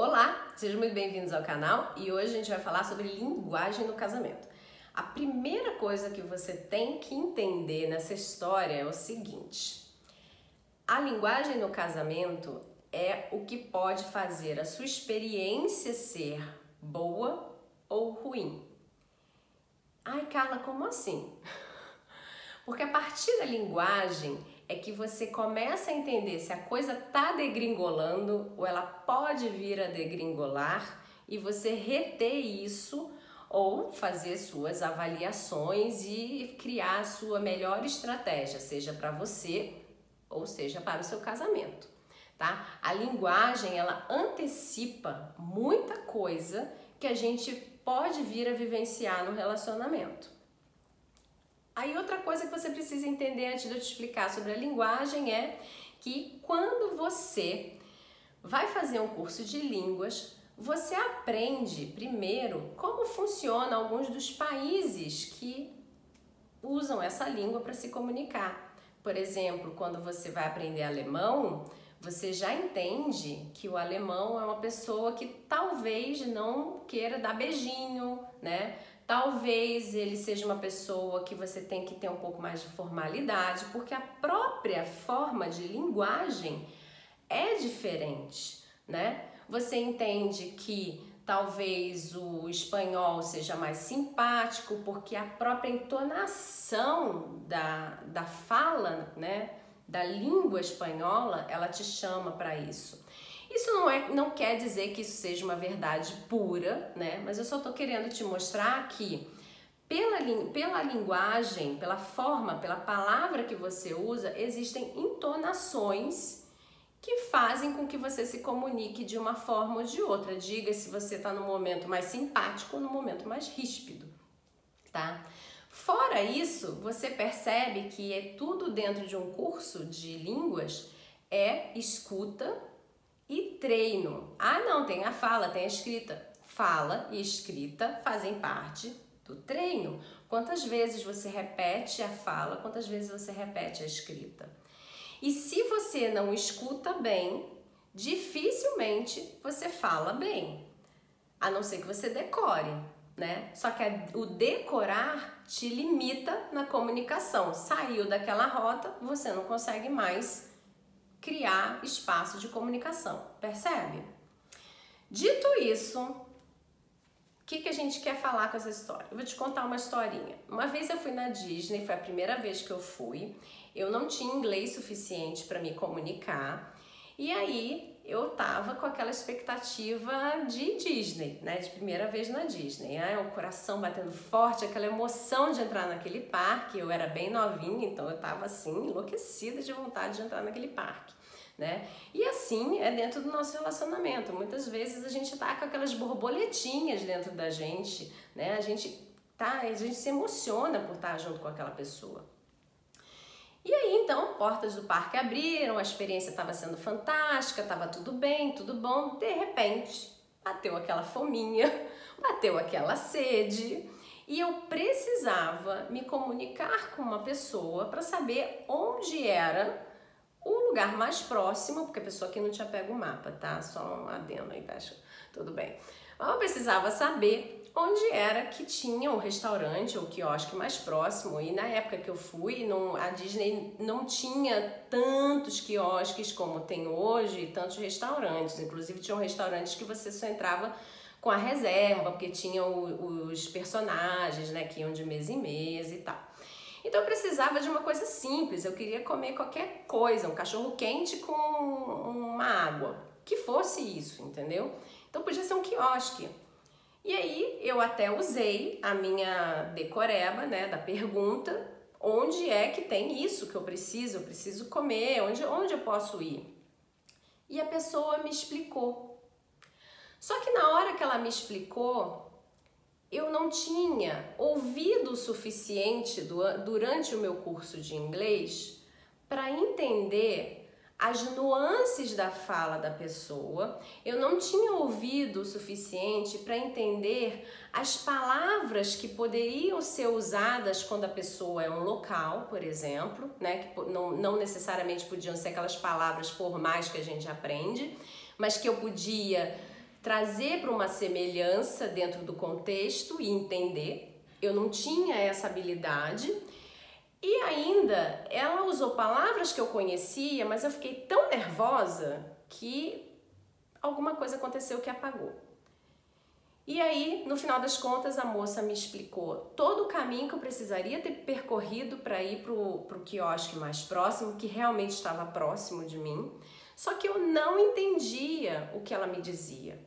Olá, sejam muito bem-vindos ao canal e hoje a gente vai falar sobre linguagem no casamento. A primeira coisa que você tem que entender nessa história é o seguinte: a linguagem no casamento é o que pode fazer a sua experiência ser boa ou ruim. Ai, Carla, como assim? Porque a partir da linguagem é que você começa a entender se a coisa tá degringolando ou ela pode vir a degringolar e você reter isso ou fazer suas avaliações e criar a sua melhor estratégia, seja para você ou seja para o seu casamento, tá? A linguagem ela antecipa muita coisa que a gente pode vir a vivenciar no relacionamento. Aí outra coisa que você precisa entender antes de eu te explicar sobre a linguagem é que quando você vai fazer um curso de línguas, você aprende primeiro como funciona alguns dos países que usam essa língua para se comunicar. Por exemplo, quando você vai aprender alemão, você já entende que o alemão é uma pessoa que talvez não queira dar beijinho, né? Talvez ele seja uma pessoa que você tem que ter um pouco mais de formalidade, porque a própria forma de linguagem é diferente, né? Você entende que talvez o espanhol seja mais simpático, porque a própria entonação da, da fala, né, da língua espanhola, ela te chama para isso. Isso não, é, não quer dizer que isso seja uma verdade pura, né? Mas eu só estou querendo te mostrar que pela, pela linguagem, pela forma, pela palavra que você usa, existem entonações que fazem com que você se comunique de uma forma ou de outra. Diga se você está no momento mais simpático ou no momento mais ríspido, tá? Fora isso, você percebe que é tudo dentro de um curso de línguas é escuta treino. Ah, não, tem a fala, tem a escrita. Fala e escrita fazem parte do treino. Quantas vezes você repete a fala, quantas vezes você repete a escrita. E se você não escuta bem, dificilmente você fala bem. A não ser que você decore, né? Só que o decorar te limita na comunicação. Saiu daquela rota, você não consegue mais criar espaço de comunicação, percebe? Dito isso, o que, que a gente quer falar com essa história? Eu vou te contar uma historinha. Uma vez eu fui na Disney, foi a primeira vez que eu fui. Eu não tinha inglês suficiente para me comunicar. E aí eu tava com aquela expectativa de Disney, né? De primeira vez na Disney. Né? O coração batendo forte, aquela emoção de entrar naquele parque. Eu era bem novinha, então eu tava assim, enlouquecida de vontade de entrar naquele parque né? E assim é dentro do nosso relacionamento. Muitas vezes a gente tá com aquelas borboletinhas dentro da gente, né? A gente tá, a gente se emociona por estar junto com aquela pessoa. E aí então, portas do parque abriram, a experiência estava sendo fantástica, estava tudo bem, tudo bom. De repente, bateu aquela fominha, bateu aquela sede, e eu precisava me comunicar com uma pessoa para saber onde era o lugar mais próximo, porque a pessoa aqui não tinha pego o mapa, tá? Só um adendo aí, acho tudo bem. Eu precisava saber onde era que tinha um restaurante ou quiosque mais próximo. E na época que eu fui, não, a Disney não tinha tantos quiosques como tem hoje, tantos restaurantes. Inclusive tinham restaurantes que você só entrava com a reserva, porque tinham os personagens, né, que iam de mês em mês e tal. Então eu precisava de uma coisa simples, eu queria comer qualquer coisa, um cachorro quente com uma água, que fosse isso, entendeu? Então podia ser um quiosque. E aí eu até usei a minha decoreba, né, da pergunta, onde é que tem isso que eu preciso, eu preciso comer, onde, onde eu posso ir? E a pessoa me explicou. Só que na hora que ela me explicou, eu não tinha ouvido o suficiente durante o meu curso de inglês para entender as nuances da fala da pessoa, eu não tinha ouvido o suficiente para entender as palavras que poderiam ser usadas quando a pessoa é um local, por exemplo, né? Que não, não necessariamente podiam ser aquelas palavras formais que a gente aprende, mas que eu podia trazer para uma semelhança dentro do contexto e entender. Eu não tinha essa habilidade. E ainda, ela usou palavras que eu conhecia, mas eu fiquei tão nervosa que alguma coisa aconteceu que apagou. E aí, no final das contas, a moça me explicou todo o caminho que eu precisaria ter percorrido para ir para o quiosque mais próximo, que realmente estava próximo de mim, só que eu não entendia o que ela me dizia.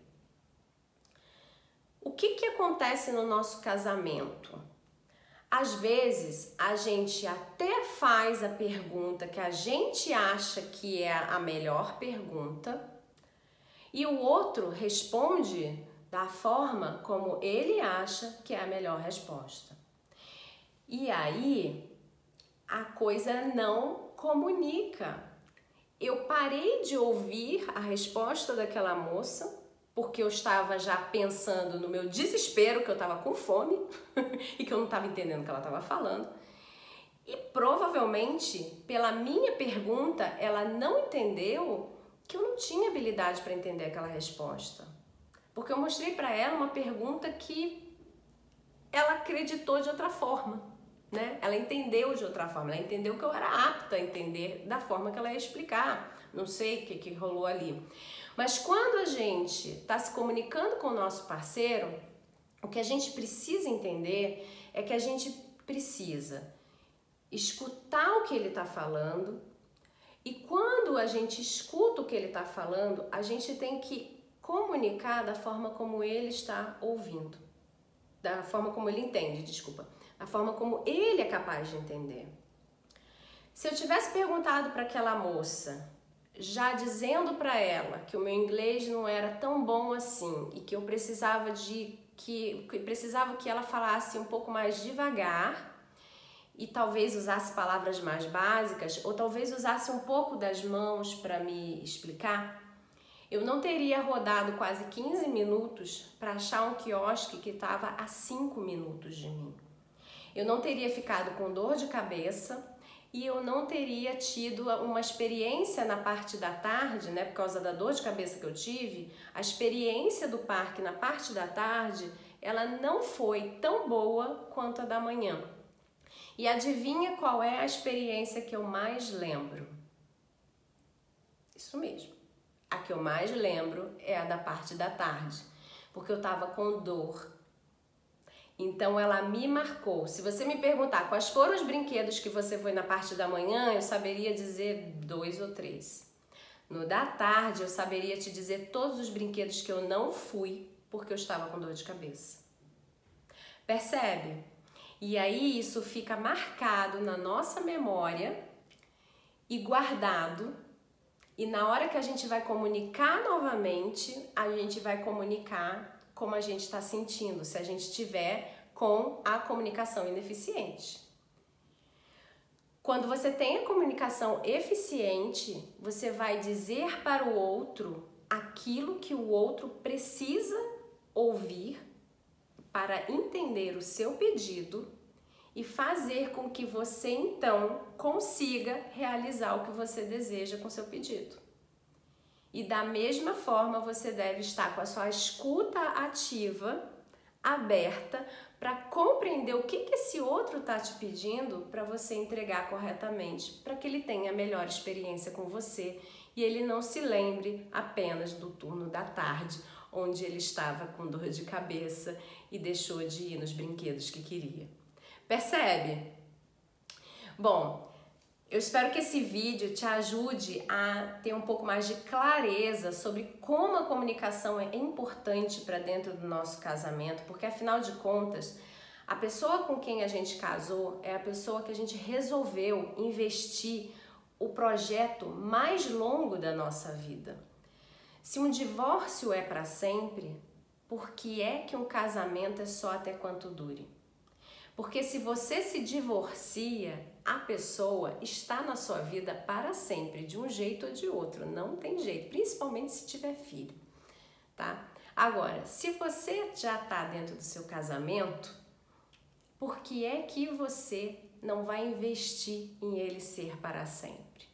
O que, que acontece no nosso casamento? Às vezes a gente até faz a pergunta que a gente acha que é a melhor pergunta e o outro responde da forma como ele acha que é a melhor resposta. E aí a coisa não comunica. Eu parei de ouvir a resposta daquela moça porque eu estava já pensando no meu desespero, que eu estava com fome e que eu não estava entendendo o que ela estava falando. E provavelmente, pela minha pergunta, ela não entendeu que eu não tinha habilidade para entender aquela resposta. Porque eu mostrei para ela uma pergunta que ela acreditou de outra forma, né? Ela entendeu de outra forma, ela entendeu que eu era apta a entender da forma que ela ia explicar. Não sei o que, que rolou ali. Mas quando a gente está se comunicando com o nosso parceiro, o que a gente precisa entender é que a gente precisa escutar o que ele está falando e quando a gente escuta o que ele está falando, a gente tem que comunicar da forma como ele está ouvindo, da forma como ele entende, desculpa, da forma como ele é capaz de entender. Se eu tivesse perguntado para aquela moça, já dizendo para ela que o meu inglês não era tão bom assim e que eu precisava de que, que precisava que ela falasse um pouco mais devagar e talvez usasse palavras mais básicas ou talvez usasse um pouco das mãos para me explicar, eu não teria rodado quase 15 minutos para achar um quiosque que estava a 5 minutos de mim. Eu não teria ficado com dor de cabeça e eu não teria tido uma experiência na parte da tarde, né, por causa da dor de cabeça que eu tive, a experiência do parque na parte da tarde, ela não foi tão boa quanto a da manhã. E adivinha qual é a experiência que eu mais lembro? Isso mesmo. A que eu mais lembro é a da parte da tarde, porque eu tava com dor. Então ela me marcou. Se você me perguntar quais foram os brinquedos que você foi na parte da manhã, eu saberia dizer dois ou três. No da tarde, eu saberia te dizer todos os brinquedos que eu não fui porque eu estava com dor de cabeça. Percebe? E aí isso fica marcado na nossa memória e guardado e na hora que a gente vai comunicar novamente, a gente vai comunicar como a gente está sentindo, se a gente estiver com a comunicação ineficiente. Quando você tem a comunicação eficiente, você vai dizer para o outro aquilo que o outro precisa ouvir para entender o seu pedido e fazer com que você então consiga realizar o que você deseja com seu pedido. E da mesma forma, você deve estar com a sua escuta ativa aberta para compreender o que, que esse outro está te pedindo para você entregar corretamente, para que ele tenha a melhor experiência com você e ele não se lembre apenas do turno da tarde, onde ele estava com dor de cabeça e deixou de ir nos brinquedos que queria. Percebe? Bom, eu espero que esse vídeo te ajude a ter um pouco mais de clareza sobre como a comunicação é importante para dentro do nosso casamento, porque afinal de contas, a pessoa com quem a gente casou é a pessoa que a gente resolveu investir o projeto mais longo da nossa vida. Se um divórcio é para sempre, por que é que um casamento é só até quanto dure? Porque se você se divorcia, a pessoa está na sua vida para sempre, de um jeito ou de outro, não tem jeito, principalmente se tiver filho, tá? Agora, se você já está dentro do seu casamento, por que é que você não vai investir em ele ser para sempre?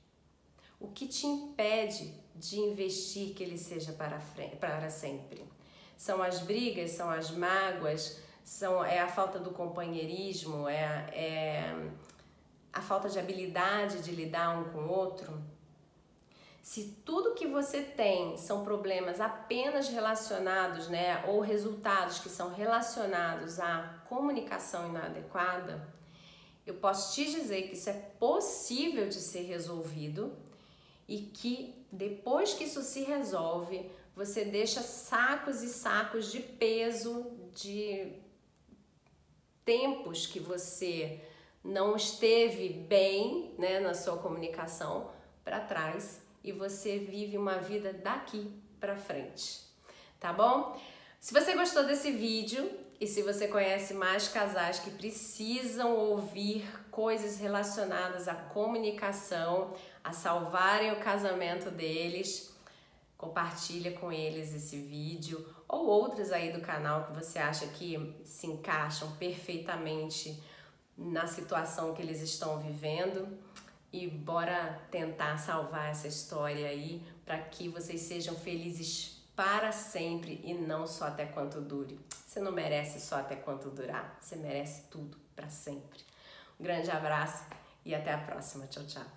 O que te impede de investir que ele seja para, para sempre? São as brigas, são as mágoas, são, é a falta do companheirismo, é, é a falta de habilidade de lidar um com o outro. Se tudo que você tem são problemas apenas relacionados, né, ou resultados que são relacionados à comunicação inadequada, eu posso te dizer que isso é possível de ser resolvido e que depois que isso se resolve, você deixa sacos e sacos de peso de tempos que você não esteve bem né, na sua comunicação para trás e você vive uma vida daqui para frente, tá bom? Se você gostou desse vídeo e se você conhece mais casais que precisam ouvir coisas relacionadas à comunicação, a salvarem o casamento deles, compartilha com eles esse vídeo ou outros aí do canal que você acha que se encaixam perfeitamente na situação que eles estão vivendo e bora tentar salvar essa história aí para que vocês sejam felizes para sempre e não só até quanto dure. Você não merece só até quanto durar, você merece tudo para sempre. Um grande abraço e até a próxima. Tchau, tchau.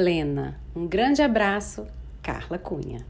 plena. Um grande abraço, Carla Cunha.